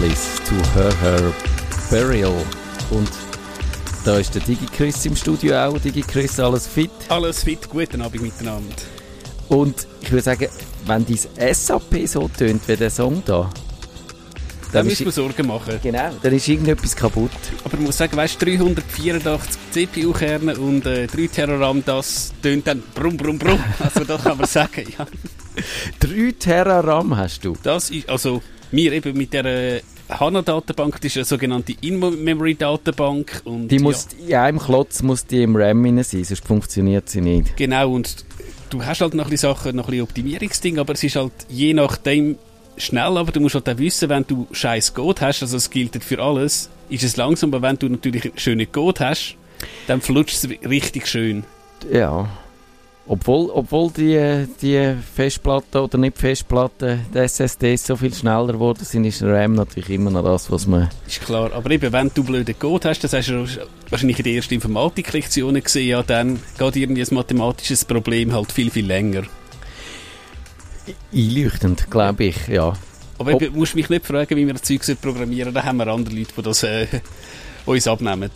Borealis to her, her burial. Und da ist der Digi Chris im Studio auch. Digi Chris, alles fit? Alles fit, guten Abend miteinander. Und ich würde sagen, wenn dein SAP so tönt wie der Song da, dann müssen wir Sorgen machen. Genau, dann ist irgendetwas kaputt. Aber man muss sagen, weißt du, 384 CPU-Kerne und äh, 3 Terraram, das tönt dann brumm, brumm, brumm. Also das kann man sagen, ja. 3 Terraram hast du? Das ist, also wir eben mit der HANA-Datenbank, das ist eine sogenannte In-Memory-Datenbank. Die muss, ja. in einem Klotz muss die im RAM sein, sonst funktioniert sie nicht. Genau, und du hast halt noch ein bisschen Sachen, noch ein bisschen Optimierungsding, aber es ist halt je nachdem schnell, aber du musst halt auch wissen, wenn du scheiß Code hast, also es gilt für alles, ist es langsam, aber wenn du natürlich schöne Code hast, dann flutscht es richtig schön. Ja. Obwohl, obwohl die, die Festplatten oder nicht Festplatten, die SSDs so viel schneller geworden sind, ist RAM natürlich immer noch das, was man... Ist klar, aber eben, wenn du blöde Code hast, das hast du wahrscheinlich in den ersten Informatiklektionen gesehen, ja, dann geht irgendwie ein mathematisches Problem halt viel, viel länger. Einleuchtend, glaube ich, ja. Aber du musst mich nicht fragen, wie wir das Zeug programmieren da haben wir andere Leute, die das äh, uns abnehmen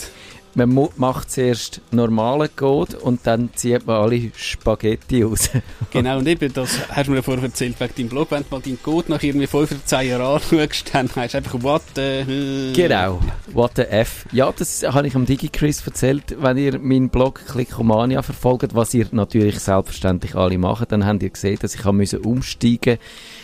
man macht zuerst normalen Code und dann zieht man alle Spaghetti raus. genau, und eben, das hast du mir vorher erzählt wegen deinem Blog, wenn du mal deinen Code nach irgendwie 5 oder 10 Jahren anschaust, dann heißt einfach «What the...» Genau, «What the F». Ja, das habe ich am DigiChris erzählt. Wenn ihr meinen Blog Clickomania verfolgt, was ihr natürlich selbstverständlich alle macht, dann habt ihr gesehen, dass ich umsteigen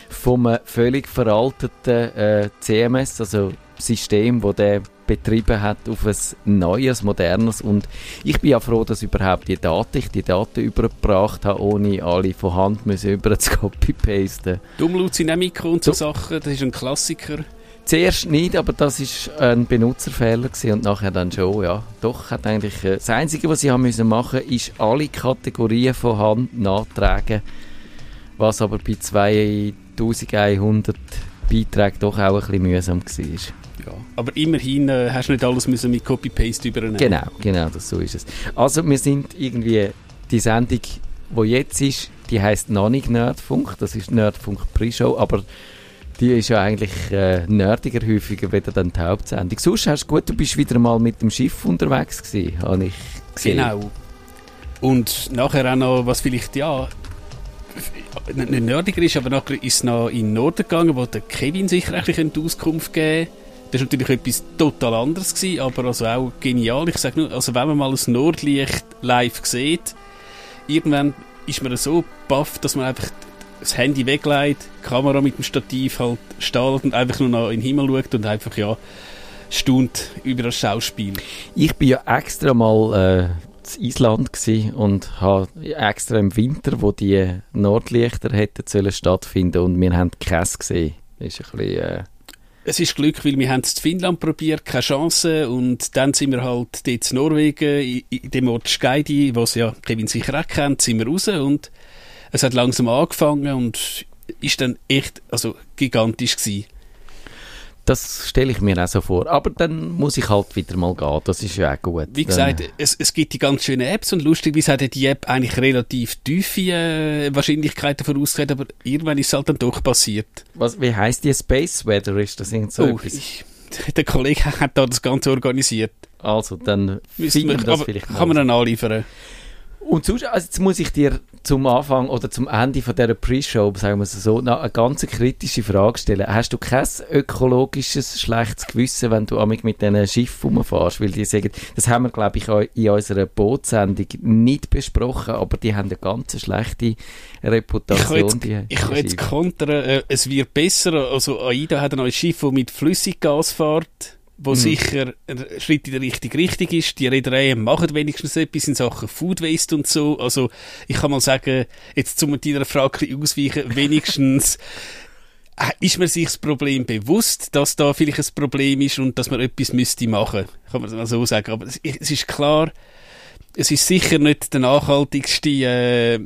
vom völlig veralteten äh, CMS, also System, wo der betrieben hat, auf ein neues, modernes. Und ich bin ja froh, dass überhaupt die Daten, ich die Daten übergebracht habe, ohne alle von Hand müssen über zu copy-pasten. Umlaut-Dynamik und so Sachen, das ist ein Klassiker. Zuerst nicht, aber das war ein Benutzerfehler gewesen und nachher dann schon, ja. Doch, hat eigentlich, äh, das Einzige, was ich haben müssen machen, ist alle Kategorien von Hand nachtragen, was aber bei 2100 Beiträgen doch auch ein bisschen mühsam war. Ja, aber immerhin äh, hast du nicht alles müssen mit Copy-Paste übernehmen. Genau, genau, das, so ist es. Also wir sind irgendwie, die Sendung, die jetzt ist, die heisst noch nicht Nerdfunk, das ist Nerdfunk Pre-Show, aber die ist ja eigentlich äh, nerdiger häufiger wieder dann die Hauptsendung. Sonst hast du gut, du bist wieder mal mit dem Schiff unterwegs gewesen, habe ich gesehen. Genau. Und nachher auch noch, was vielleicht, ja, nicht nerdiger ist, aber nachher ist es noch in den Norden gegangen, wo der Kevin sich eigentlich Auskunft geben das war natürlich etwas total anderes, gewesen, aber also auch genial. Ich sage nur, also wenn man mal ein Nordlicht live sieht, irgendwann ist man so baff, dass man einfach das Handy weglegt, die Kamera mit dem Stativ halt stellt und einfach nur noch in den Himmel schaut und einfach, ja, staunt über das Schauspiel. Ich bin ja extra mal äh, in Island und habe extra im Winter, wo die Nordlichter hätten sollen stattfinden und wir haben Käse gesehen. Das ist ein bisschen... Äh es ist Glück, weil wir haben es in Finnland probiert, keine Chance. Und dann sind wir halt dort in Norwegen, in, dem Ort Skeidi, was ja Kevin sicher auch kennt, sind wir raus und es hat langsam angefangen und ist dann echt, also gigantisch gewesen. Das stelle ich mir auch so vor. Aber dann muss ich halt wieder mal gehen. Das ist ja auch gut. Wie gesagt, es, es gibt die ganz schönen Apps und lustigerweise hat die App eigentlich relativ tiefe äh, Wahrscheinlichkeiten vorausgesagt, aber irgendwann ist es halt dann doch passiert. Was, wie heisst die Space Weather? Ist das so oh, ich, der Kollege hat da das Ganze organisiert. Also, dann finden wir das vielleicht Kann man dann anliefern. Und sonst, also jetzt muss ich dir zum Anfang oder zum Ende von dieser Pre-Show, sagen wir es so, noch eine ganz kritische Frage stellen. Hast du kein ökologisches schlechtes Gewissen, wenn du mit diesen Schiffen rumfährst? Weil die sagen, das haben wir, glaube ich, in unserer Bootsendung nicht besprochen, aber die haben eine ganz schlechte Reputation. Ich kann jetzt, jetzt kontern, äh, es wird besser, also AIDA hat ein neues Schiff, das mit Flüssiggas fährt wo mhm. sicher ein Schritt in die richtige Richtung ist. Die Reedereien machen wenigstens etwas in Sachen Food Waste und so. Also ich kann mal sagen, jetzt zum deiner Frage ausweichen, wenigstens äh, ist man sich das Problem bewusst, dass da vielleicht ein Problem ist und dass man etwas müsste machen. Kann man mal so sagen. Aber es, es ist klar, es ist sicher nicht der nachhaltigste, äh,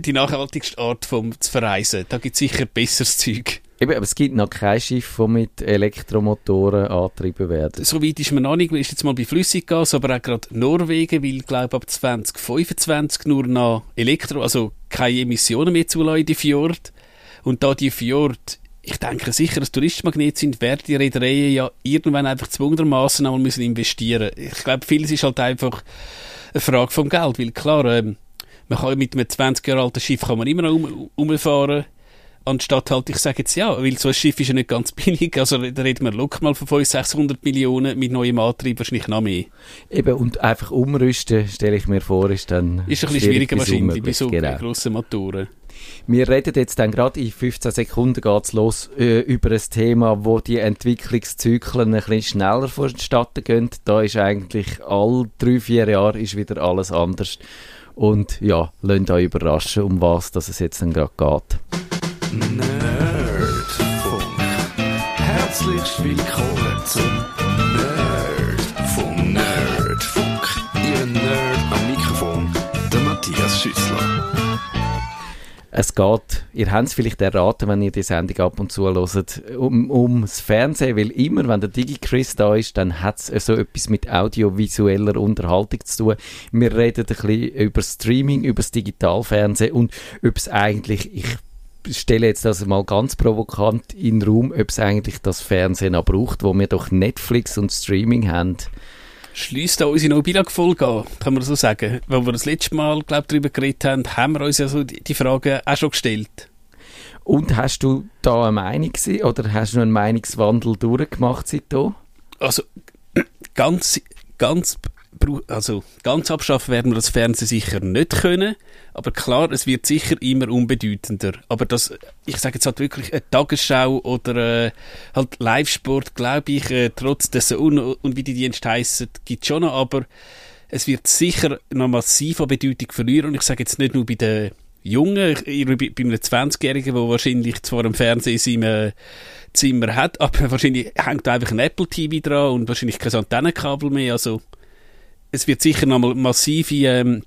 die nachhaltigste Art vom zu verreisen. Da gibt es sicher besseres Zeug. Eben, aber es gibt noch kein Schiff, das mit Elektromotoren angetrieben wird. Soweit ist man noch nicht. Ist jetzt mal bei Flüssiggas, aber auch gerade Norwegen will, glaube ab 2025 nur noch Elektro, also keine Emissionen mehr zulassen in die Fjord. Und da die Fjord ich denke sicher, dass Touristenmagnet sind, werden die Reedereien ja irgendwann einfach zwungenermaßen einmal müssen investieren. Ich glaube, vieles ist halt einfach eine Frage vom Geld, weil klar, ähm, man kann mit einem 20 Jahre alten Schiff kann man immer noch um, umfahren anstatt halt, ich sage jetzt ja, weil so ein Schiff ist ja nicht ganz billig, also da reden wir locker mal von 500, 600 Millionen, mit neuem Antrieb wahrscheinlich noch mehr. Eben, und einfach umrüsten, stelle ich mir vor, ist dann Ist ein bisschen schwieriger wahrscheinlich bei so genau. grossen Motoren. Wir reden jetzt dann gerade in 15 Sekunden geht's los äh, über ein Thema, wo die Entwicklungszyklen ein bisschen schneller vonstatten gehen. Da ist eigentlich all drei, vier Jahre ist wieder alles anders. Und ja, lasst euch überraschen, um was dass es jetzt dann gerade geht. Nerdfunk. Herzlich willkommen zum Nerdfunk. Nerdfunk. Ihr Nerd am Mikrofon, der Matthias Schüssler. Es geht, ihr habt es vielleicht erraten, wenn ihr die Sendung ab und zu hört, um, ums Fernsehen, weil immer, wenn der Digi-Chris da ist, dann hat es so etwas mit audiovisueller Unterhaltung zu tun. Wir reden ein bisschen über Streaming, über das Digitalfernsehen und ob es eigentlich, ich stelle jetzt das mal ganz provokant in den Raum, ob es eigentlich das Fernsehen auch braucht, wo wir doch Netflix und Streaming haben schließt da unsere Nobilag-Folge an, kann man so sagen. Weil wir das letzte Mal, glaube darüber geredet haben, haben wir uns ja so die, die Frage auch schon gestellt. Und hast du da eine Meinung gewesen, oder hast du einen Meinungswandel durchgemacht seitdem? Also, ganz, ganz also ganz abschaffen werden wir das Fernsehen sicher nicht können, aber klar, es wird sicher immer unbedeutender. Aber das, ich sage jetzt halt wirklich eine Tagesschau oder äh, halt Live-Sport, glaube ich, äh, trotz des und, und wie die Dienste heissen, gibt schon noch, aber es wird sicher noch massiv an Bedeutung verlieren. Und ich sage jetzt nicht nur bei den Jungen, ich, bei, bei einem 20-Jährigen, der wahrscheinlich zwar im Fernsehen in seinem äh, Zimmer hat, aber wahrscheinlich hängt einfach ein Apple TV dran und wahrscheinlich kein Antennenkabel mehr, also es wird sicher noch mal massive ähm,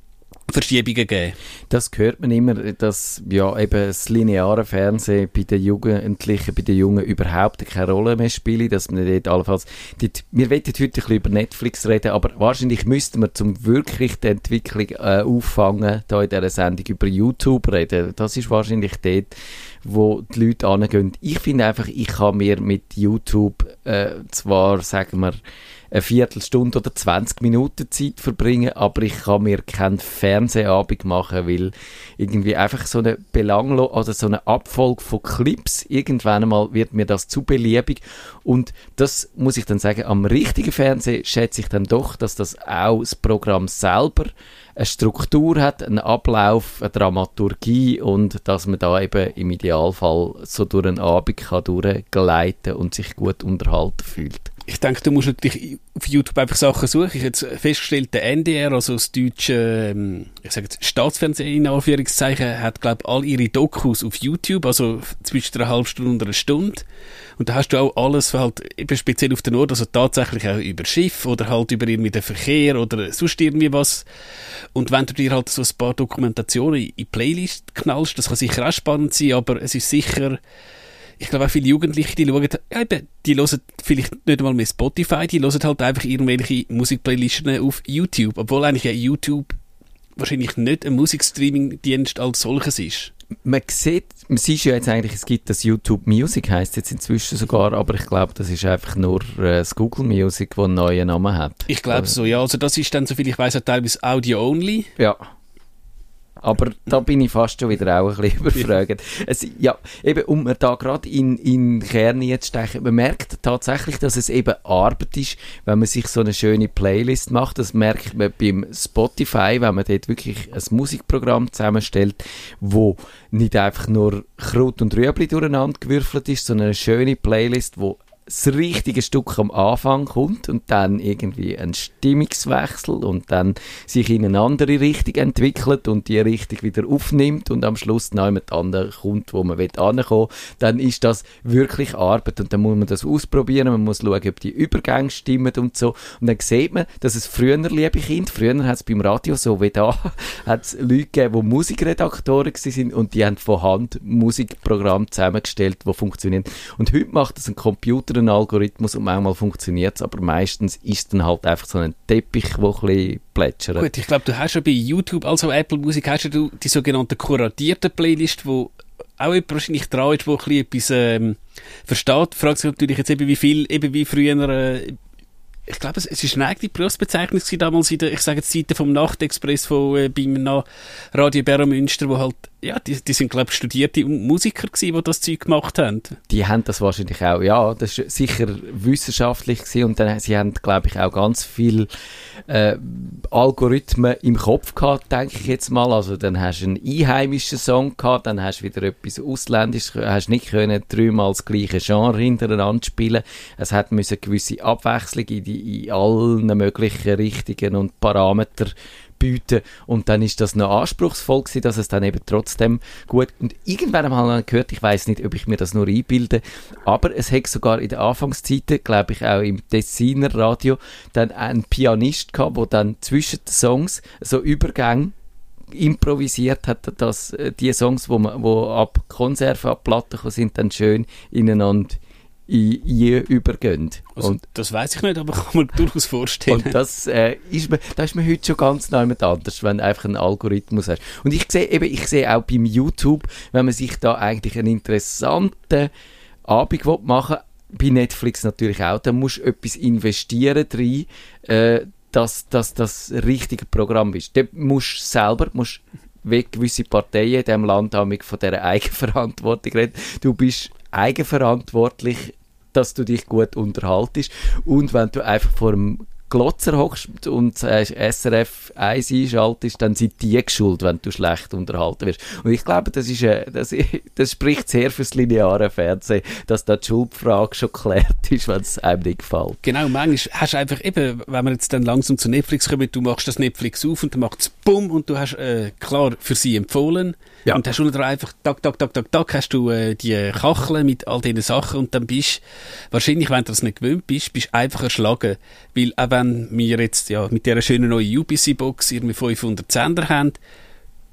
Verschiebungen geben. Das hört man immer, dass ja eben das lineare Fernsehen bei den Jugendlichen, bei den Jungen überhaupt keine Rolle mehr spielt, dass man dort allenfalls, dort, wir wollen heute ein bisschen über Netflix reden, aber wahrscheinlich müssten wir zum wirklich die Entwicklung äh, auffangen, da in dieser Sendung über YouTube reden. Das ist wahrscheinlich dort, wo die Leute angehen. Ich finde einfach, ich kann mir mit YouTube äh, zwar, sagen wir, eine Viertelstunde oder 20 Minuten Zeit verbringen, aber ich kann mir keinen Fernsehabend machen, weil irgendwie einfach so eine belanglo also so eine Abfolge von Clips, irgendwann einmal wird mir das zu beliebig. Und das muss ich dann sagen, am richtigen Fernsehen schätze ich dann doch, dass das auch das Programm selber eine Struktur hat, einen Ablauf, eine Dramaturgie und dass man da eben im Idealfall so durch einen Abend kann durchgleiten und sich gut unterhalten fühlt ich denke, du musst natürlich auf YouTube einfach Sachen suchen. Ich habe jetzt festgestellt, der NDR, also das deutsche, ähm, ich sage jetzt Staatsfernsehen in Anführungszeichen, hat, glaube ich, all ihre Dokus auf YouTube, also zwischen einer halben Stunde und einer Stunde. Und da hast du auch alles, halt eben speziell auf den Ort, also tatsächlich auch über Schiff oder halt über irgendwie den Verkehr oder sonst irgendwie was. Und wenn du dir halt so ein paar Dokumentationen in Playlist knallst, das kann sicher auch spannend sein, aber es ist sicher, ich glaube auch viele Jugendliche, die schauen, ja, eben, die hören vielleicht nicht einmal mehr Spotify, die hören halt einfach irgendwelche Musikplaylisten auf YouTube, obwohl eigentlich ja YouTube wahrscheinlich nicht ein Musikstreaming-Dienst als solches ist. Man sieht, man sieht ja jetzt eigentlich, es gibt das YouTube Music, heißt jetzt inzwischen sogar, aber ich glaube, das ist einfach nur äh, das Google Music, das einen neuen Namen hat. Ich glaube so, ja. Also das ist dann, soviel ich weiß, teilweise Audio-only. Ja. Aber da bin ich fast schon wieder auch ein bisschen überfragt. Es, ja, eben, um da gerade in, in Kern jetzt stechen, man merkt tatsächlich, dass es eben Arbeit ist, wenn man sich so eine schöne Playlist macht. Das merkt man beim Spotify, wenn man dort wirklich ein Musikprogramm zusammenstellt, wo nicht einfach nur Kraut und Rüebli durcheinander gewürfelt ist, sondern eine schöne Playlist, wo das richtige Stück am Anfang kommt und dann irgendwie ein Stimmungswechsel und dann sich in eine andere Richtung entwickelt und die Richtung wieder aufnimmt und am Schluss noch jemand anderes kommt, wo man will ankommen dann ist das wirklich Arbeit und dann muss man das ausprobieren, man muss schauen, ob die Übergänge stimmen und so. Und dann sieht man, dass es früher, liebe Kind, früher hat es beim Radio so wie da, hat es Leute gegeben, die Musikredaktoren sind und die haben von Hand Musikprogramme zusammengestellt, die funktionieren. Und heute macht das ein Computer einen Algorithmus und manchmal funktioniert es, aber meistens ist es dann halt einfach so ein Teppich, der ein bisschen plätschert. Gut, ich glaube, du hast ja bei YouTube, also Apple Musik, hast du die sogenannte kuratierte Playlist, wo auch jemand wahrscheinlich dran ist, der etwas ähm, versteht, fragt sich natürlich jetzt eben, wie viel, eben wie früher äh, ich glaube, es, es ist eine eigene Berufsbezeichnung damals in der, ich sage jetzt Seite vom Nachtexpress von äh, beim Radio Berro Münster, wo halt, ja, die, die sind glaube ich studierte Musiker gewesen, die das Zeug gemacht haben. Die haben das wahrscheinlich auch, ja, das ist sicher wissenschaftlich gewesen und dann, sie haben glaube ich auch ganz viel äh, Algorithmen im Kopf gehabt, denke ich jetzt mal. Also dann hast du einen einheimischen Song gehabt, dann hast du wieder etwas ausländisches, hast nicht können dreimal das gleiche Genre hintereinander spielen. Es hat müssen gewisse Abwechslung in die in allen möglichen Richtungen und Parameter bieten. Und dann ist das noch anspruchsvoll gewesen, dass es dann eben trotzdem gut und irgendwann einmal habe ich gehört, ich weiß nicht, ob ich mir das nur einbilde, aber es hat sogar in den Anfangszeiten, glaube ich auch im Tessiner Radio, dann einen Pianist gehabt, der dann zwischen den Songs so Übergänge improvisiert hat, dass äh, die Songs, wo, man, wo ab Konserve, ab Platten sind, dann schön ineinander in übergehen. Also, und das weiß ich nicht, aber kann man durchaus vorstellen. Und das, äh, ist man, da ist man heute schon ganz neu anders, wenn du einfach einen Algorithmus hast. Und ich sehe eben, ich sehe auch beim YouTube, wenn man sich da eigentlich einen interessanten Abend machen will, bei Netflix natürlich auch, dann musst du etwas investieren rein, äh, dass, dass das richtige Programm ist. Da musst du selber, musst wie gewisse Parteien in diesem Land haben von dieser Eigenverantwortung reden. Du bist eigenverantwortlich dass du dich gut unterhaltest. Und wenn du einfach vor dem Glotzer hockst und SRF 1 einschaltest, dann sind die geschuld, wenn du schlecht unterhalten wirst. Und ich glaube, das, ist, äh, das, das spricht sehr fürs lineare Fernsehen, dass da die Schuldfrage schon geklärt ist, wenn es einem nicht gefällt. Genau, manchmal hast du einfach eben, wenn wir jetzt dann langsam zu Netflix kommen, du machst das Netflix auf und dann macht es bumm und du hast äh, klar für sie empfohlen ja. Und hast unten einfach, tak, tak, tak, tak, tak, hast du äh, die Kacheln mit all diesen Sachen und dann bist wahrscheinlich, wenn du das nicht gewöhnt bist, bist einfach erschlagen. Weil auch wenn wir jetzt ja mit dieser schönen neuen UPC-Box irgendwie 500 Sender haben,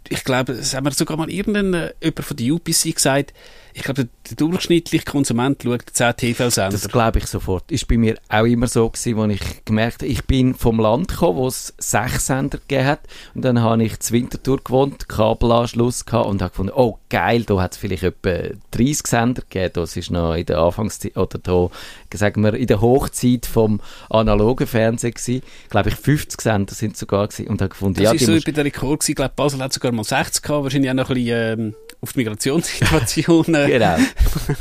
ich glaube, es haben wir sogar mal irgendein, äh, jemand von der UPC gesagt, ich glaube, der durchschnittliche Konsument schaut 10 TV-Sender. Das glaube ich sofort. Ist bei mir auch immer so gewesen, wo ich gemerkt habe, ich bin vom Land gekommen, wo es sechs Sender gegeben hat. Und dann habe ich zur Wintertour gewohnt, Kabelanschluss gehabt und habe gefunden, oh geil, da hat es vielleicht etwa 30 Sender gegeben. Das ist noch in der Anfangszeit, oder da, sagen wir, in der Hochzeit vom analogen Fernsehen gewesen. Glaube ich, 50 Sender sind sogar gewesen. Und habe gefunden, das ja, ist so bei der Rekord gewesen. Ich glaube, Basel hat sogar mal 60 gehabt. Wahrscheinlich auch noch ein bisschen, ähm auf die Migrationssituation äh, genau.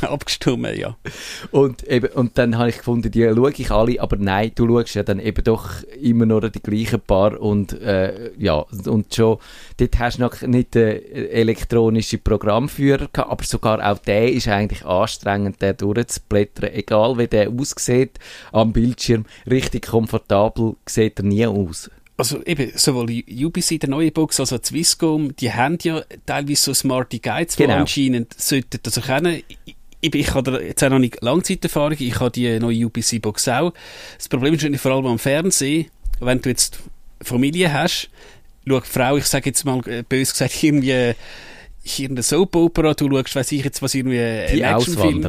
abgestimmt, ja. Und, eben, und dann habe ich gefunden, die schaue ich alle, aber nein, du schaust ja dann eben doch immer noch die gleichen Paar und äh, ja, und schon, dort hast du noch nicht den elektronischen Programmführer gehabt, aber sogar auch der ist eigentlich anstrengend, der durchzublättern, egal wie der aussieht am Bildschirm, richtig komfortabel sieht er nie aus also eben, sowohl UBC, der neue Box, als auch Swisscom, die haben ja teilweise so smarte Guides, genau. die anscheinend sollten das erkennen. Ich, ich, habe jetzt auch noch nicht Langzeiterfahrung, ich habe die neue UBC-Box auch. Das Problem ist vor allem am Fernsehen, wenn du jetzt Familie hast, schau Frau, ich sage jetzt mal äh, bös gesagt, irgendwie irgendeine Soap-Opera, du schaust, weiss ich jetzt, was irgendwie ein Actionfilm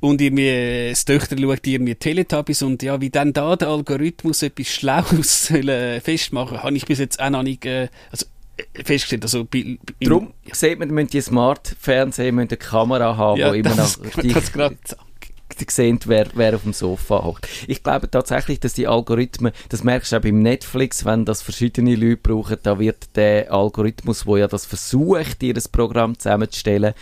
und irgendwie das Töchter schaut irgendwie Teletubbies und ja, wie dann da der Algorithmus etwas Schlaues soll, festmachen, habe ich bis jetzt auch noch nicht, äh, also äh, festgestellt. Also, bei, Darum sieht man, man die Smart-Fernseher eine Kamera haben, ja, wo immer noch dich, sehen, wer, wer auf dem Sofa hockt. Ich glaube tatsächlich, dass die Algorithmen, das merkst du auch beim Netflix, wenn das verschiedene Leute brauchen, da wird der Algorithmus, wo ja das versucht, das Programm zusammenzustellen,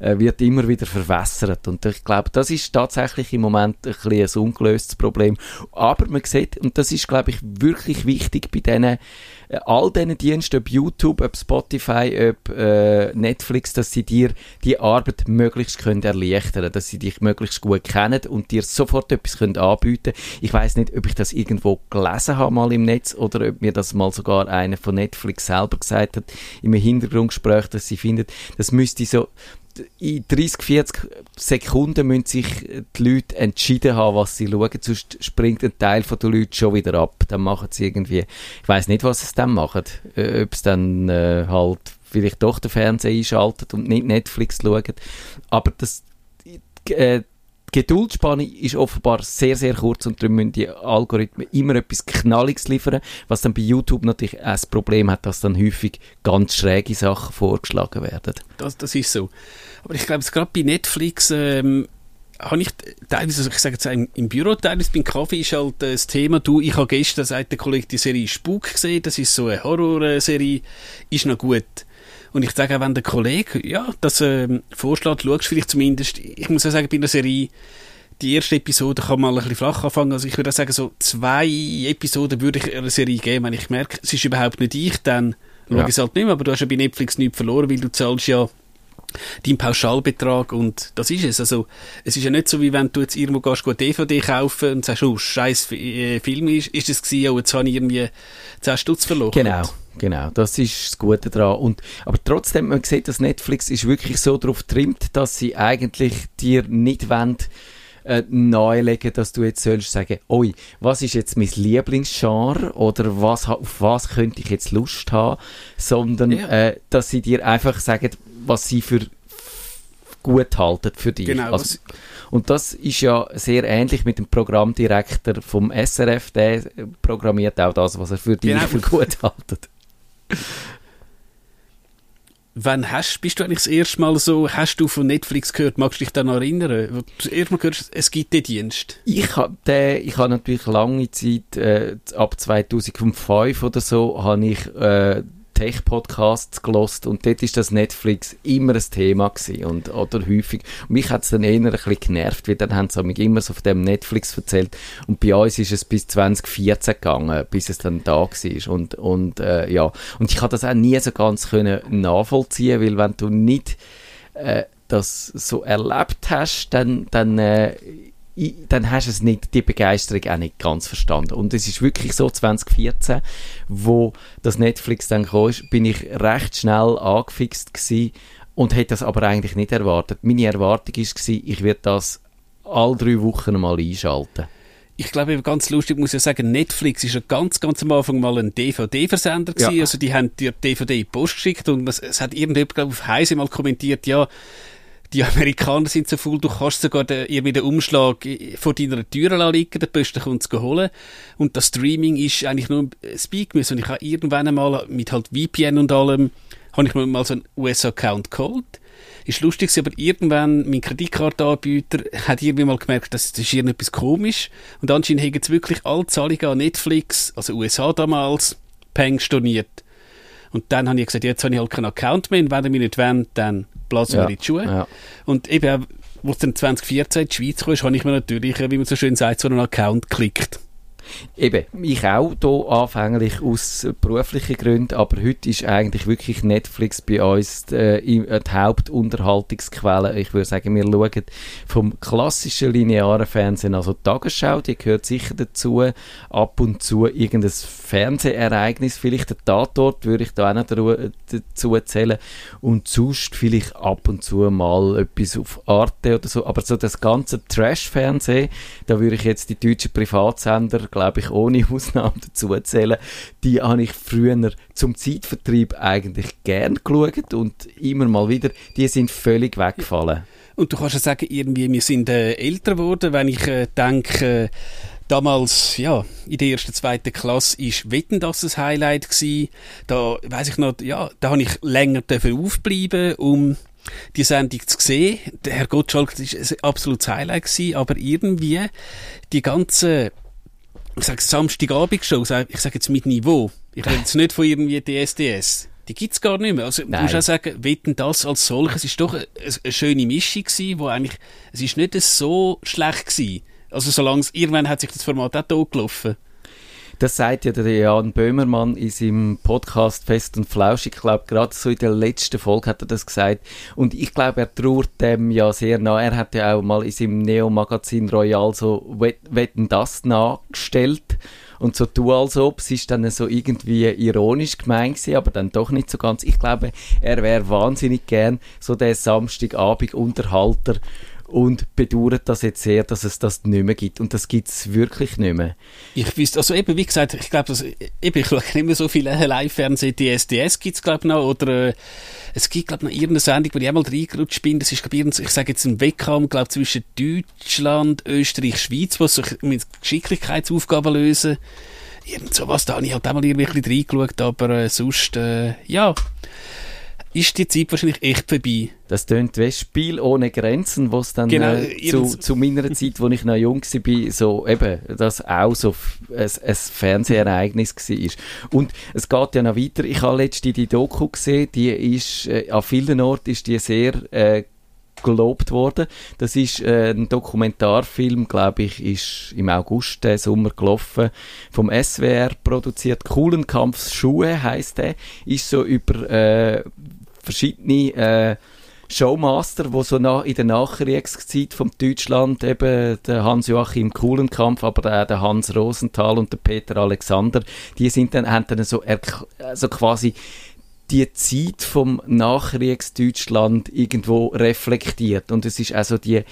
äh, wird immer wieder verwässert. Und ich glaube, das ist tatsächlich im Moment ein, bisschen ein ungelöstes Problem. Aber man sieht, und das ist, glaube ich, wirklich wichtig bei diesen äh, all diesen Diensten, ob YouTube, ob Spotify, ob äh, Netflix, dass sie dir die Arbeit möglichst können erleichtern, dass sie dich möglichst gut kennen und dir sofort etwas können anbieten. Ich weiß nicht, ob ich das irgendwo gelesen habe mal im Netz oder ob mir das mal sogar einer von Netflix selber gesagt hat im Hintergrundgespräch, dass sie findet, das müsste so in 30, 40 Sekunden müssen sich die Leute entschieden haben, was sie schauen, sonst springt ein Teil der Leute schon wieder ab. Dann machen sie irgendwie, ich weiß nicht, was sie dann machen. Äh, ob es dann äh, halt vielleicht doch den Fernseher einschaltet und nicht Netflix schauen. Aber das, äh, Geduldsspanne ist offenbar sehr, sehr kurz und darum müssen die Algorithmen immer etwas Knalliges liefern, was dann bei YouTube natürlich auch das Problem hat, dass dann häufig ganz schräge Sachen vorgeschlagen werden. Das, das ist so. Aber ich glaube, gerade bei Netflix ähm, habe ich teilweise, also ich sage jetzt im, im Büro, teilweise beim Kaffee ist halt äh, das Thema, du, ich habe gestern, sagt der Kollege, die Serie Spuk gesehen, das ist so eine Horrorserie, ist noch gut. Und ich sage auch, wenn der Kollege, ja, das ähm, vorschlägt, schaust vielleicht zumindest, ich muss auch sagen, bei einer Serie, die erste Episode kann mal ein bisschen flach anfangen. Also ich würde auch sagen, so zwei Episoden würde ich einer Serie geben. Wenn ich merke, es ist überhaupt nicht ich, dann schaue ich es halt nicht mehr. Aber du hast ja bei Netflix nichts verloren, weil du zahlst ja deinen Pauschalbetrag und das ist es. Also es ist ja nicht so, wie wenn du jetzt irgendwo gehst, eine DVD kaufen und sagst, oh, scheiß äh, Film ist, ist es gewesen, oh, jetzt habe ich irgendwie 10 Stutz verloren. Genau. Genau, das ist das Gute daran. Und, aber trotzdem, man sieht, dass Netflix ist wirklich so darauf trimmt, dass sie eigentlich dir nicht wollen, äh, nahelegen, dass du jetzt sollst sagen, oi, was ist jetzt mein Lieblingsgenre oder was, auf was könnte ich jetzt Lust haben, sondern Ja. äh, dass sie dir einfach sagen, was sie für gut halten für dich. Genau, Also, und das ist ja sehr ähnlich mit dem Programmdirektor vom SRF, der programmiert auch das, was er für dich Genau. für gut haltet. Wann hast, bist du eigentlich das erste Mal so, hast du von Netflix gehört, magst du dich daran erinnern? Das erste Mal gehört, es gibt den Dienst. Ich habe ich hab natürlich lange Zeit, äh, ab 2005 oder so, habe ich äh, Tech-Podcasts gelost und dort ist das Netflix immer ein Thema gewesen und, oder häufig. Mich hat es dann eher ein bisschen genervt, weil dann haben sie mich immer so von dem Netflix erzählt und bei uns ist es bis 2014 gegangen, bis es dann da war und, und äh, ja, und ich habe das auch nie so ganz können nachvollziehen, weil wenn du nicht äh, das so erlebt hast, dann, dann, äh, dann hast du es nicht, die Begeisterung auch nicht ganz verstanden. Und es ist wirklich so, 2014, wo das Netflix dann kam, bin ich recht schnell angefixt gewesen und hätte das aber eigentlich nicht erwartet. Meine Erwartung war, ich werde das alle drei Wochen mal einschalten. Ich glaube, ganz lustig muss ich sagen, Netflix ist ja ganz, ganz am Anfang mal ein DVD-Versender gewesen. Ja. Also die haben dir DVD in die Post geschickt und es, es hat irgendjemand, glaube ich, auf Heise mal kommentiert, ja, die Amerikaner sind so faul, du kannst sogar den, irgendwie den Umschlag vor deiner Tür liegen, der Posten kommt es holen. Und das Streaming ist eigentlich nur ein Speak müssen. Und ich habe irgendwann einmal mit halt VPN und allem, habe ich mir mal so einen US-Account geholt. Ist lustig, aber irgendwann mein Kreditkartenanbieter hat irgendwie mal gemerkt, dass das ist irgendetwas komisch. Und anscheinend haben jetzt wirklich alle Zahlungen an Netflix, also USA damals, Peng storniert. Und dann habe ich gesagt, jetzt habe ich halt keinen Account mehr und wenn ihr mich nicht wollt, dann blasen Ja, in die Schuhe. ja. Und eben, es dann 2014 in die Schweiz kam, habe ich mir natürlich, äh, wie man so schön sagt, so einen Account geklickt. Eben, ich auch hier anfänglich aus äh, beruflichen Gründen, aber heute ist eigentlich wirklich Netflix bei uns äh, im- äh, die Hauptunterhaltungsquelle. Ich würde sagen, wir schauen vom klassischen linearen Fernsehen, also die Tagesschau, die gehört sicher dazu, ab und zu irgendein Fernsehereignis, vielleicht der Tatort würde ich da auch noch daru- dazu zählen. Und sonst vielleicht ab und zu mal etwas auf Arte oder so, aber so das ganze Trash-Fernsehen, da würde ich jetzt die deutschen Privatsender, glaube ich, ohne Ausnahme dazu zählen, die habe ich früher zum Zeitvertrieb eigentlich gern geschaut und immer mal wieder, die sind völlig weggefallen. Und du kannst ja sagen, irgendwie, wir sind äh, älter geworden, wenn ich äh, denke, äh, damals, ja, in der ersten, zweiten Klasse ist Wetten, das ein Highlight gewesen. Da, weiß ich noch, ja, da habe ich länger dafür aufbleiben, um die Sendung zu sehen. Der Herr Gottschalk das ist ein absolutes Highlight gewesen, aber irgendwie die ganze, ich sage Samstagabend-Show, sag- ich sage jetzt mit Niveau. Ich rede jetzt nicht von irgendwie DSDS. Die gibt's gar nicht mehr. Also, du Nein. musst auch sagen, wetten das als solches ist doch eine, eine schöne Mischung gewesen, wo eigentlich, es ist nicht so schlecht gewesen. Also, solange es, irgendwann hat sich das Format auch totgelaufen. Das sagt ja der Jan Böhmermann in seinem Podcast Fest und Flauschig. Ich glaube, gerade so in der letzten Folge hat er das gesagt. Und ich glaube, er trauert dem ja sehr nah. Er hat ja auch mal in seinem Neo-Magazin Royal so Wett- Wetten das nachgestellt. Und so tu als ob, es ist dann so irgendwie ironisch gemeint gewesen, aber dann doch nicht so ganz. Ich glaube, er wäre wahnsinnig gern so der Samstagabend-Unterhalter und bedauert das jetzt sehr, dass es das nicht mehr gibt. Und das gibt es wirklich nicht mehr. Ich wüsste, also eben, wie gesagt, ich glaube, eben, ich schaue nicht mehr so viele Live-Fernsehen, die SDS gibt es, glaube ich, noch, oder äh, es gibt, glaube ich, noch irgendeine Sendung, wo ich einmal reingerutscht bin, das ist, glaube ich, ich sage jetzt ein Wettkampf, glaube zwischen Deutschland, Österreich, Schweiz, wo sich mit Geschicklichkeitsaufgaben lösen. Irgend sowas, da habe ich halt auch mal irgendwie reingeschaut, aber äh, sonst, äh, ja ist die Zeit wahrscheinlich echt vorbei. Das tönt wie Spiel ohne Grenzen, was dann genau, äh, zu, zu, meiner Zeit, wo ich noch jung war, so eben, das auch so ein, ein Fernsehereignis war. Und es geht ja noch weiter. Ich habe letztens die Doku gesehen, die ist, äh, an vielen Orten ist die sehr, äh, gelobt worden. Das ist äh, ein Dokumentarfilm, glaube ich, ist im August der Sommer gelaufen, vom SWR produziert. Coolen Kampfschuhe heißt der, ist so über äh, verschiedene äh, Showmaster, wo so nach, in der Nachkriegszeit von Deutschland eben der Hans-Joachim Kuhlenkampf, aber auch der Hans Rosenthal und der Peter Alexander, die sind dann, haben dann so, also quasi die Zeit vom Nachkriegsdeutschland irgendwo reflektiert. Und es ist also die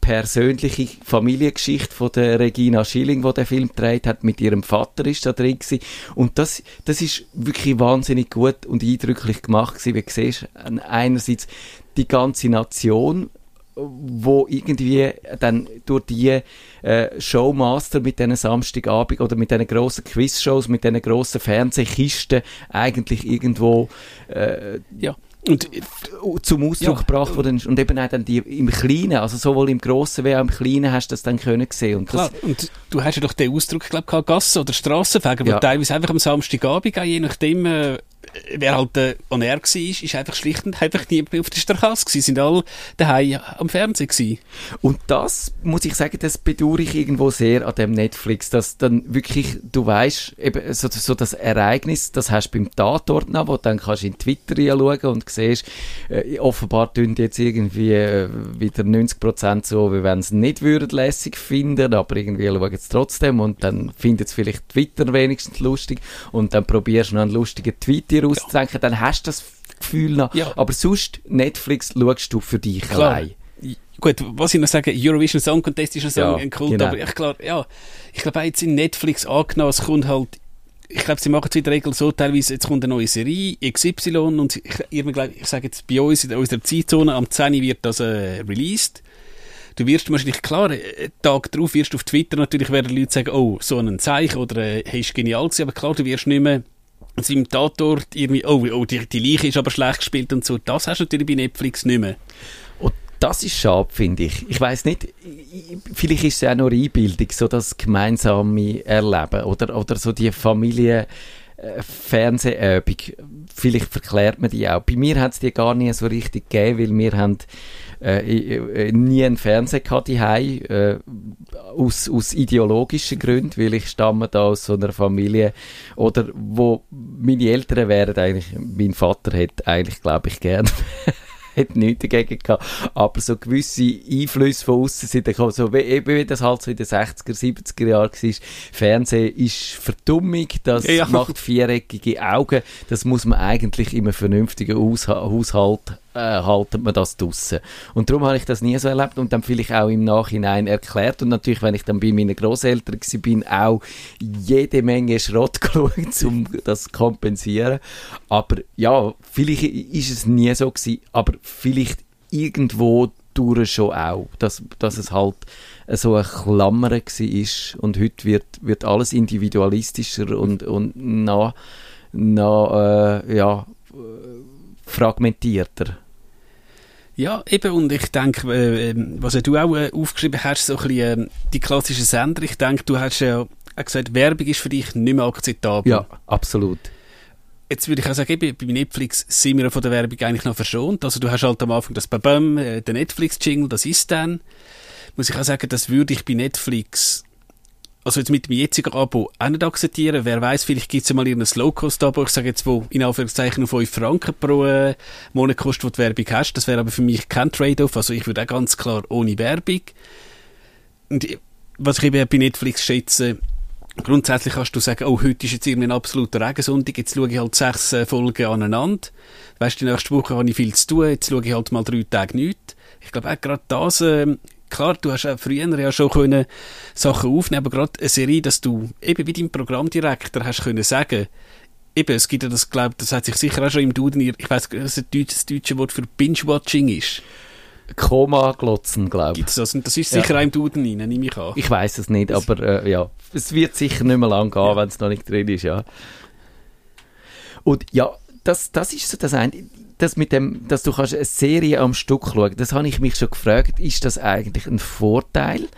persönliche Familiengeschichte von der Regina Schilling, die der Film gedreht hat, mit ihrem Vater ist da drin gewesen. Und das, das ist wirklich wahnsinnig gut und eindrücklich gemacht gewesen. Wie du siehst, einerseits die ganze Nation, wo irgendwie dann durch die äh, Showmaster mit diesen Samstagabend oder mit diesen grossen Quizshows, mit diesen grossen Fernsehkisten eigentlich irgendwo äh, ja und äh, zum Ausdruck ja, gebracht worden und eben auch dann die im Kleinen, also sowohl im Grossen wie auch im Kleinen hast du das dann können sehen. Und, Klar, und du hast ja doch den Ausdruck, glaube ich, Gassen oder Strassenfegen, wo ja. teilweise einfach am Samstagabend, je nachdem, äh, wer halt äh, on air war, ist einfach schlicht und einfach niemand auf der Straße gewesen, sind alle daheim am Fernsehen gewesen. Und das, muss ich sagen, das bedauere ich irgendwo sehr an dem Netflix, dass dann wirklich, du weißt, eben so, so das Ereignis, das hast du beim Tatort noch, wo dann kannst du in Twitter schauen und siehst, äh, offenbar tun jetzt irgendwie äh, wieder 90% so, wie wenn sie nicht würden lässig finden, aber irgendwie schauen es trotzdem und dann findet es vielleicht Twitter wenigstens lustig und dann probierst du noch einen lustigen Tweet dir auszudenken, ja. dann hast du das Gefühl noch. Ja. Aber sonst, Netflix schaust du für dich Klar. allein. Gut, was ich noch sage, Eurovision Song Contest ist so ja, ein Kult, genau. aber ich glaube, ja, ich glaube, jetzt in Netflix angenommen, es kommt halt, ich glaube, sie machen es in der Regel so, teilweise, jetzt kommt eine neue Serie, XY, und ich, ich, ich sage jetzt, bei uns in unserer Zeitzone, am 10 wird das äh, released. Du wirst wahrscheinlich, klar, einen äh, Tag drauf wirst du auf Twitter natürlich werden Leute sagen, oh, so ein Zeichen, oder, äh, hey, ist genial gewesen, aber klar, du wirst nicht mehr seinem Tatort irgendwie, oh, oh die, die Leiche ist aber schlecht gespielt und so. Das hast du natürlich bei Netflix nicht mehr. Und das ist schade, finde ich. Ich weiß nicht, vielleicht ist es ja nur Einbildung, so das gemeinsame Erleben oder, oder so die Familie, äh, Fernsehübung. Vielleicht verklärt man die auch. Bei mir hat es die gar nicht so richtig gegeben, weil wir haben äh, äh, nie einen Fernseher gehabt äh, aus, aus ideologischen Gründen, weil ich stamme da aus so einer Familie oder wo meine Eltern wären eigentlich, mein Vater hätte eigentlich, glaube ich, gern hat nichts dagegen gehabt. Aber so gewisse Einflüsse von außen sind gekommen, so wie, wie das halt so in den 60er, 70er Jahren war. Fernsehen ist Verdummung, das ja, ja. macht viereckige Augen. Das muss man eigentlich in einem vernünftigen Haushalt äh, haltet man das draussen. Und darum habe ich das nie so erlebt und dann vielleicht auch im Nachhinein erklärt und natürlich, wenn ich dann bei meinen Großeltern bin, auch jede Menge Schrott geschaut, um das zu kompensieren. Aber ja, vielleicht ist es nie so gewesen, aber vielleicht irgendwo durch schon auch, dass, dass es halt so eine Klammer war und heute wird, wird alles individualistischer und, und noch, noch äh, ja, fragmentierter. Ja, eben, und ich denke, äh, ähm, was du auch äh, aufgeschrieben hast, so ein bisschen, äh, die klassischen Sender, ich denke, du hast ja gesagt, Werbung ist für dich nicht mehr akzeptabel. Ja, absolut. Jetzt würde ich auch sagen, bei Netflix sind wir von der Werbung eigentlich noch verschont. Also du hast halt am Anfang das Babam, äh, der Netflix-Jingle, das ist dann. Muss ich auch sagen, das würde ich bei Netflix also jetzt mit dem jetzigen Abo auch nicht akzeptieren. Wer weiß, vielleicht gibt es ja mal ein Low-Cost-Abo, ich sage jetzt, wo in Anführungszeichen 5 Franken pro äh, Monat kostet, wo du Werbung hast. Das wäre aber für mich kein Trade-off. Also ich würde auch ganz klar ohne Werbung. Und was ich eben bei Netflix schätze, grundsätzlich kannst du sagen, oh, heute ist jetzt irgendwie ein absoluter Regensonntag, jetzt schaue ich halt sechs äh, Folgen aneinander. Weißt du, die nächste Woche habe ich viel zu tun, jetzt schaue ich halt mal drei Tage nichts Ich glaube auch gerade das, ähm, klar, du hast auch früher ja schon können Sachen aufnehmen, aber gerade eine Serie, dass du eben wie dein Programmdirektor hast können sagen, eben, es gibt ja das, glaube das hat sich sicher auch schon im Duden, ich weiß, was das deutsche Wort für Binge-Watching ist. Koma glotzen, glaube ich. Gibt's das? Und das ist sicher Ja. auch im Duden rein, nehme ich an. Ich weiß es nicht, aber äh, ja, es wird sicher nicht mehr lang gehen, Ja. wenn es noch nicht drin ist, ja. Und ja, das, das ist so das eine, das mit dem, dass du kannst eine Serie am Stück schauen, das habe ich mich schon gefragt, ist das eigentlich ein Vorteil?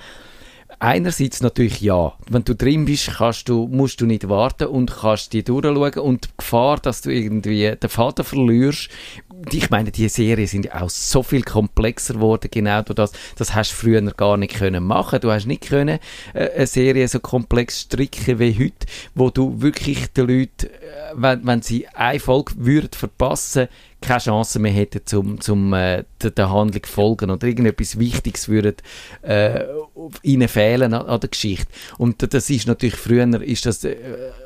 Einerseits natürlich ja. Wenn du drin bist, kannst du, musst du nicht warten und kannst die durchschauen und die Gefahr, dass du irgendwie den Faden verlierst. Ich meine, die Serien sind auch so viel komplexer geworden, genau durch das. Das hast du früher gar nicht können machen. Du hast nicht können äh, eine Serie so komplex stricken wie heute, wo du wirklich den Leuten, äh, wenn, wenn sie eine Folge würden verpassen, keine Chance mehr hätten, zum, zum äh, der, der Handlung folgen oder irgendetwas Wichtiges würden äh, ihnen fehlen an, an der Geschichte. Und das ist natürlich früher ist das äh,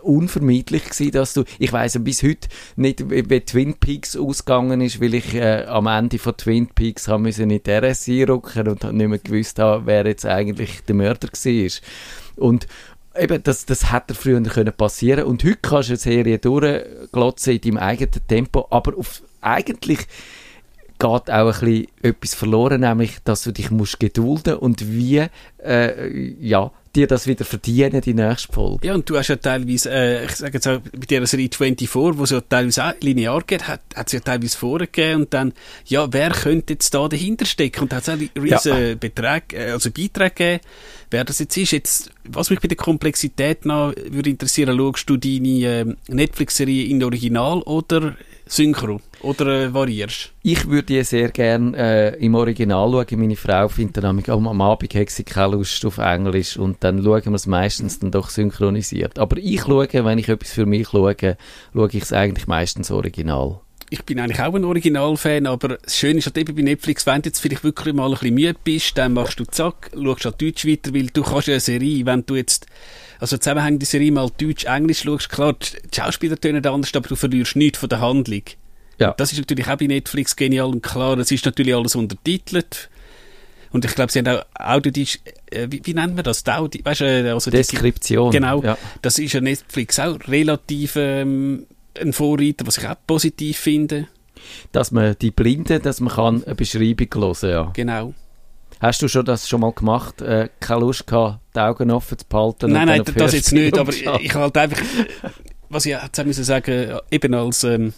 unvermeidlich gewesen, dass du, ich weiß bis heute nicht, wie Twin Peaks ausgegangen ist, weil ich äh, am Ende von Twin Peaks haben in die RSI rücken und nicht mehr gewusst habe, wer jetzt eigentlich der Mörder war. Und eben, das, das hätte früher können passieren und heute kannst du eine Serie durchglotzen in deinem eigenen Tempo, aber auf, eigentlich geht auch ein bisschen etwas verloren, nämlich, dass du dich musst gedulden und wie, äh, ja, dir das wieder verdienen, die nächste Folge. Ja, und du hast ja teilweise, äh, ich sage jetzt auch, bei dieser Serie 24, wo es ja teilweise auch linear geht, hat, hat es ja teilweise vorgegeben und dann, ja, wer könnte jetzt da dahinter stecken? Und da hat es auch riesen Beträge, äh, also Beiträge gegeben, wer das jetzt ist. Jetzt, was mich bei der Komplexität noch würde interessieren, schaust du deine äh, Netflix-Serie in Original oder Synchro? Oder äh, variierst? Ich würde die sehr gerne äh, im Original schauen. Meine Frau findet dann nämlich, oh, am Abend hat sie keine Lust auf Englisch und dann schauen wir es meistens dann doch synchronisiert. Aber ich schaue, wenn ich etwas für mich schaue, schaue ich es eigentlich meistens original. ich bin eigentlich auch ein Originalfan, aber das Schöne ist halt eben bei Netflix, wenn du jetzt vielleicht wirklich mal ein bisschen müde bist, dann machst du zack, schaust halt Deutsch weiter, weil du kannst ja eine Serie, wenn du jetzt, also zusammenhängende Serie mal Deutsch, Englisch schaust, klar, die Schauspieler tönen anders, aber du verlierst nichts von der Handlung. Ja. Das ist natürlich auch bei Netflix genial und klar, es ist natürlich alles untertitelt. Und ich glaube, sie haben auch Audiodisch, äh, wie, wie nennt man das? Die Audi, weißt, du, also die- Deskription. Genau. Ja. Das ist ja Netflix auch relativ ähm, ein Vorreiter, was ich auch positiv finde. Dass man die Blinden, dass man kann eine Beschreibung hören ja. Genau. Hast du schon das schon mal gemacht? Äh, keine Lust gehabt, die Augen offen zu behalten? nein, nein, das jetzt nicht, aber ich, ich halt einfach, äh, was ich jetzt auch müssen sagen, eben als ähm,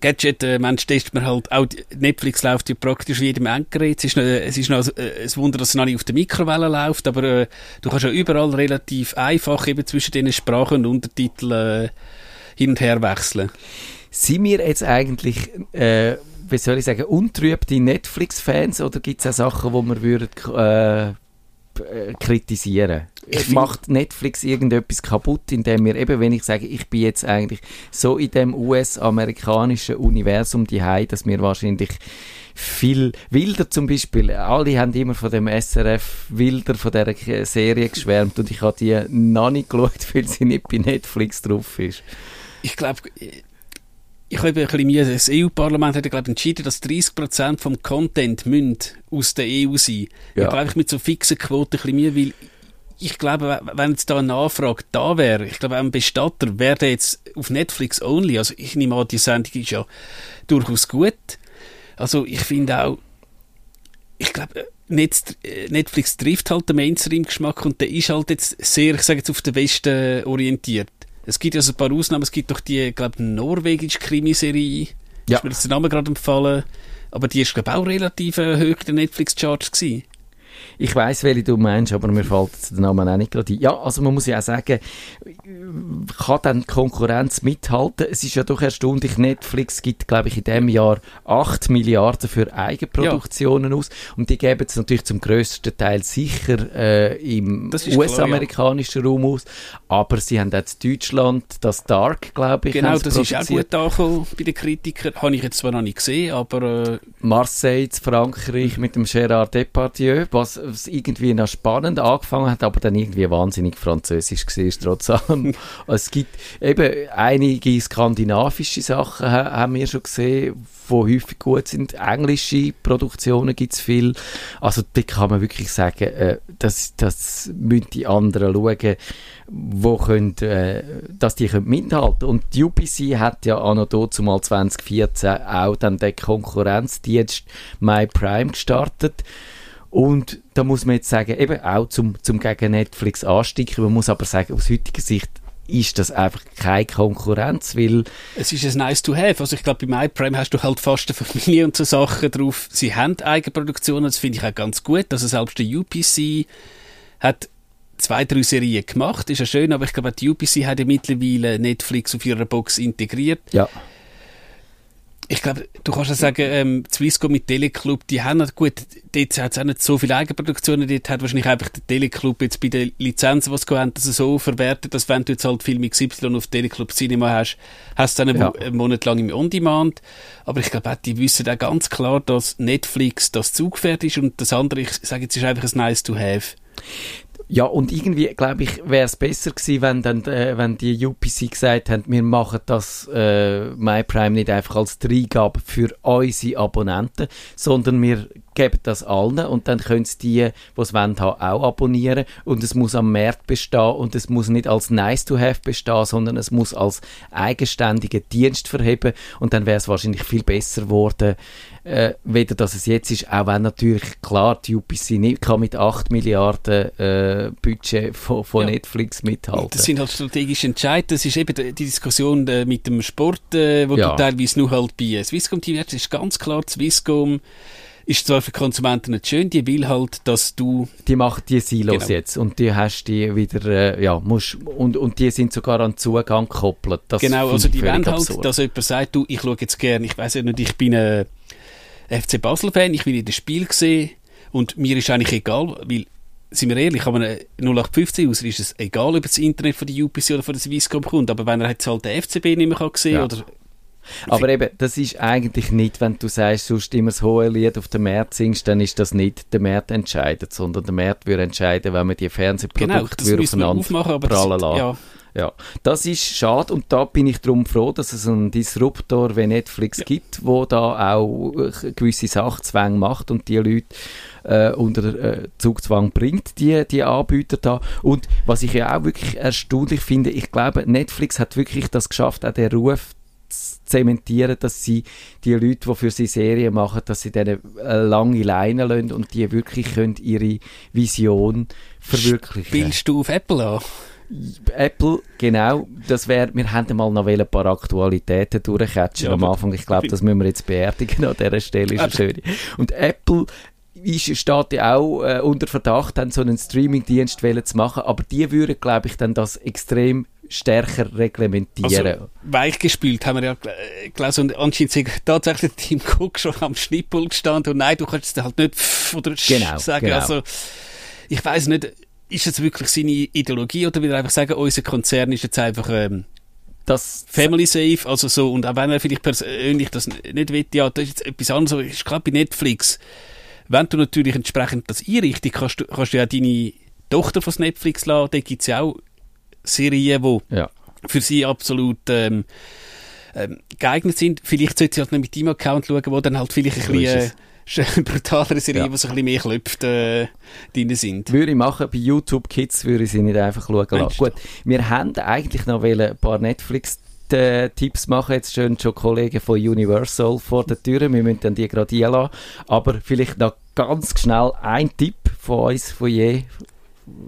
Gadget-Mensch testet man halt auch, Netflix läuft ja praktisch wie jedem Endgerät. Es ist noch, es ist noch äh, ein Wunder, dass es noch nicht auf der Mikrowelle läuft, aber äh, du kannst ja überall relativ einfach eben zwischen den Sprachen und Untertiteln äh, hin und her wechseln. Sind wir jetzt eigentlich, äh, wie soll ich sagen, untrübte Netflix-Fans oder gibt es auch Sachen, die wir würden, äh, kritisieren? Ich Macht Netflix irgendetwas kaputt, indem wir eben, wenn ich sage, ich bin jetzt eigentlich so in dem US-amerikanischen Universum die dass wir wahrscheinlich viel Wilder zum Beispiel, alle haben immer von dem SRF Wilder von dieser K- Serie geschwärmt und ich habe die noch nicht geschaut, weil sie nicht bei Netflix drauf ist. ich glaube, ich habe ein bisschen müde. Das EU-Parlament hat glaube entschieden, dass 30% vom Content müssen aus der EU sein. Ja. Ich glaube, ich mit so fixen Quoten ein bisschen müde, weil ich glaube, wenn jetzt da eine Nachfrage da wäre, ich glaube, auch ein Bestatter wäre der jetzt auf Netflix only. Also ich nehme an, die Sendung ist ja durchaus gut. Also ich finde auch, ich glaube, Netflix trifft halt den Mainstream-Geschmack und der ist halt jetzt sehr, ich sage jetzt, auf den Westen orientiert. Es gibt ja so ein paar Ausnahmen, es gibt doch die, glaube norwegische Krimiserie, Ja. ist mir jetzt der Name gerade empfallen, aber die ist, glaube auch relativ äh, hoch in den Netflix-Charts gewesen. Ich weiß, welche du meinst, aber mir fällt der Name auch nicht gerade ein. Ja, also man muss ja auch sagen, kann dann die Konkurrenz mithalten? Es ist ja doch erstaunlich, Netflix gibt, glaube ich, in diesem Jahr 8 Milliarden für Eigenproduktionen aus und die geben es natürlich zum grössten Teil sicher äh, im US-amerikanischen Raum aus, aber sie haben jetzt Deutschland, das Dark, glaube ich, Genau, das ist auch gut angekommen bei den Kritikern. Habe ich jetzt zwar noch nicht gesehen, aber äh, Marseille, zu Frankreich mit dem Gérard Depardieu, was was irgendwie noch spannend angefangen hat, aber dann irgendwie wahnsinnig französisch war, trotz allem. es gibt eben einige skandinavische Sachen, haben wir schon gesehen, die häufig gut sind. Englische Produktionen gibt es viel. Also da kann man wirklich sagen, äh, das, das müssen die anderen schauen, wo können, äh, dass die können mithalten Und die UPC hat ja auch noch zumal 2014 auch dann den Konkurrenzdienst MyPrime gestartet. Und da muss man jetzt sagen, eben auch zum, zum gegen Netflix ansticken. Man muss aber sagen, aus heutiger Sicht ist das einfach keine Konkurrenz, weil... Es ist ein nice to have. Also ich glaube, bei MyPrime hast du halt fast eine Familie und so Sachen drauf. Sie haben Eigenproduktionen, das finde ich auch ganz gut. Also selbst der UPC hat zwei, drei Serien gemacht, ist ja schön, aber ich glaube, die UPC hat ja mittlerweile Netflix auf ihrer Box integriert. Ja ich glaube, du kannst ja sagen, ähm, Swisscom mit Teleclub, die haben nicht, gut, dort hat es auch nicht so viele Eigenproduktionen, dort hat wahrscheinlich einfach der Teleclub jetzt bei den Lizenzen, was sie haben, das so verwertet, dass wenn du jetzt halt Film XY auf Teleclub Cinema hast, hast du dann ja. einen Monat lang im On-Demand. Aber ich glaube auch, die wissen auch ganz klar, dass Netflix das Zugpferd ist und das andere, ich sage jetzt, ist einfach ein nice to have. Ja, und irgendwie, glaube ich, wäre es besser gewesen, wenn, dann, äh, wenn die UPC gesagt haben, wir machen das äh, MyPrime nicht einfach als Dreigabe für unsere Abonnenten, sondern wir geben das allen und dann können es die, die es wollen, auch abonnieren. Und es muss am Markt bestehen und es muss nicht als nice to have bestehen, sondern es muss als eigenständiger Dienst verheben. Und dann wäre es wahrscheinlich viel besser geworden, äh, weder dass es jetzt ist, auch wenn natürlich klar die UPC nicht kann mit 8 Milliarden äh, Budget von, von ja. Netflix mithalten. Das sind halt strategische Entscheidungen. Das ist eben die Diskussion äh, mit dem Sport, äh, wo ja. du teilweise nur halt bei Swisscom TV hast. ist ganz klar, Swisscom ist zwar für Konsumenten nicht schön, die will halt, dass du... Die macht die Silos genau. jetzt und die hast die wieder, äh, ja, musst, und, und die sind sogar an Zugang gekoppelt. Das genau, also die wollen halt, dass jemand sagt, du, ich schaue jetzt gerne, ich weiß ja nicht, ich bin ein FC Basel-Fan, ich will in das Spiel sehen und mir ist eigentlich egal, weil sind wir ehrlich, aber 0815 User ist es egal, ob das Internet von der UPC oder von der Swisscom kommt, aber wenn er jetzt halt den FCB nicht mehr kann sehen ja. oder aber eben, das ist eigentlich nicht, wenn du sagst, sonst immer das hohe Lied auf dem März singst, dann ist das nicht der März entscheidet, sondern der März würde entscheiden, wenn man die Fernsehprodukte genau, aufeinander aufmachen, prallen das, ja. Ja. das ist schade und da bin ich darum froh, dass es einen Disruptor wie Netflix ja. gibt, wo da auch gewisse Sachzwänge macht und die Leute äh, unter äh, Zugzwang bringt, die, die Anbieter da. Und was ich ja auch wirklich erstaunlich finde, ich glaube, Netflix hat wirklich das geschafft, auch den Ruf zementieren, dass sie die Leute, die für sie Serien machen, dass sie denen lange Leine lassen und die wirklich können ihre Vision verwirklichen. Spielst du auf Apple an? Apple, genau, das wäre, wir haben mal noch ein paar Aktualitäten durchcatchen ja, am Anfang. Ich glaube, das müssen wir jetzt beerdigen an dieser Stelle. Ist schön. Und Apple ist, steht ja auch äh, unter Verdacht, dann so einen Streaming-Dienst zu machen, aber die würden, glaube ich, dann das extrem stärker reglementieren. Also, weichgespült haben wir ja gelesen und anscheinend sind tatsächlich Team Cook schon am Schnippel gestanden und nein, du kannst es halt nicht oder genau, sagen. Genau. Also, ich weiß nicht, ist es wirklich seine Ideologie oder will er einfach sagen, unser Konzern ist jetzt einfach ähm, das Family Safe, also so, und auch wenn er vielleicht persönlich das nicht will, ja, das ist jetzt etwas anderes, ich glaube bei Netflix, wenn du natürlich entsprechend das einrichtest, kannst du, kannst du ja deine Tochter von Netflix laden, da gibt es ja auch Serien, die ja. für sie absolut ähm, ähm, geeignet sind. Vielleicht sollte sie halt nicht mit deinem Account schauen, wo dann halt vielleicht ein bisschen äh, brutalere Serien, ja. wo so ein bisschen mehr Klöpfe äh, drin sind. Würde ich machen, bei YouTube Kids würde ich sie nicht einfach schauen lassen. Gut, wir haben eigentlich noch ein paar Netflix Tipps machen. Jetzt stehen schon Kollegen von Universal vor der Tür. Wir müssen dann die gerade einlassen. Aber vielleicht noch ganz schnell ein Tipp von uns, von je,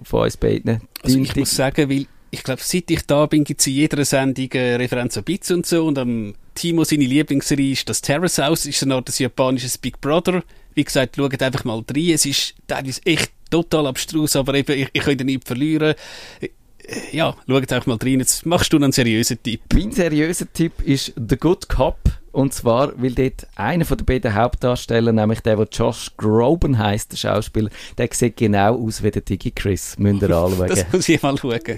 von uns beiden. Also ich muss sagen, weil ich glaube, seit ich da bin, gibt es in jeder Sendung äh, Referenz an Bits und so. Und am Timo seine Lieblingsserie ist das Terrace House, ist eine Art des japanisches Big Brother. Wie gesagt, schaut einfach mal rein. Es ist teilweise echt total abstrus, aber eben, ich, ich könnte nicht verlieren. Ja, schaut einfach mal rein. Jetzt machst du einen seriösen Tipp. Mein seriöser Tipp ist The Good Cop. Und zwar, weil dort einer von den beiden Hauptdarsteller, nämlich der, der Josh Groban heißt, der Schauspieler, der sieht genau aus wie der Digi Chris. Müsst ihr anschauen. Das muss ich mal schauen. Nerd.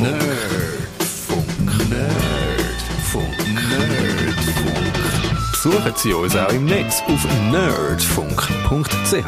Nerdfunk. Nerdfunk. Nerdfunk. besuchen Sie uns auch im Netz auf nerdfunk.ch.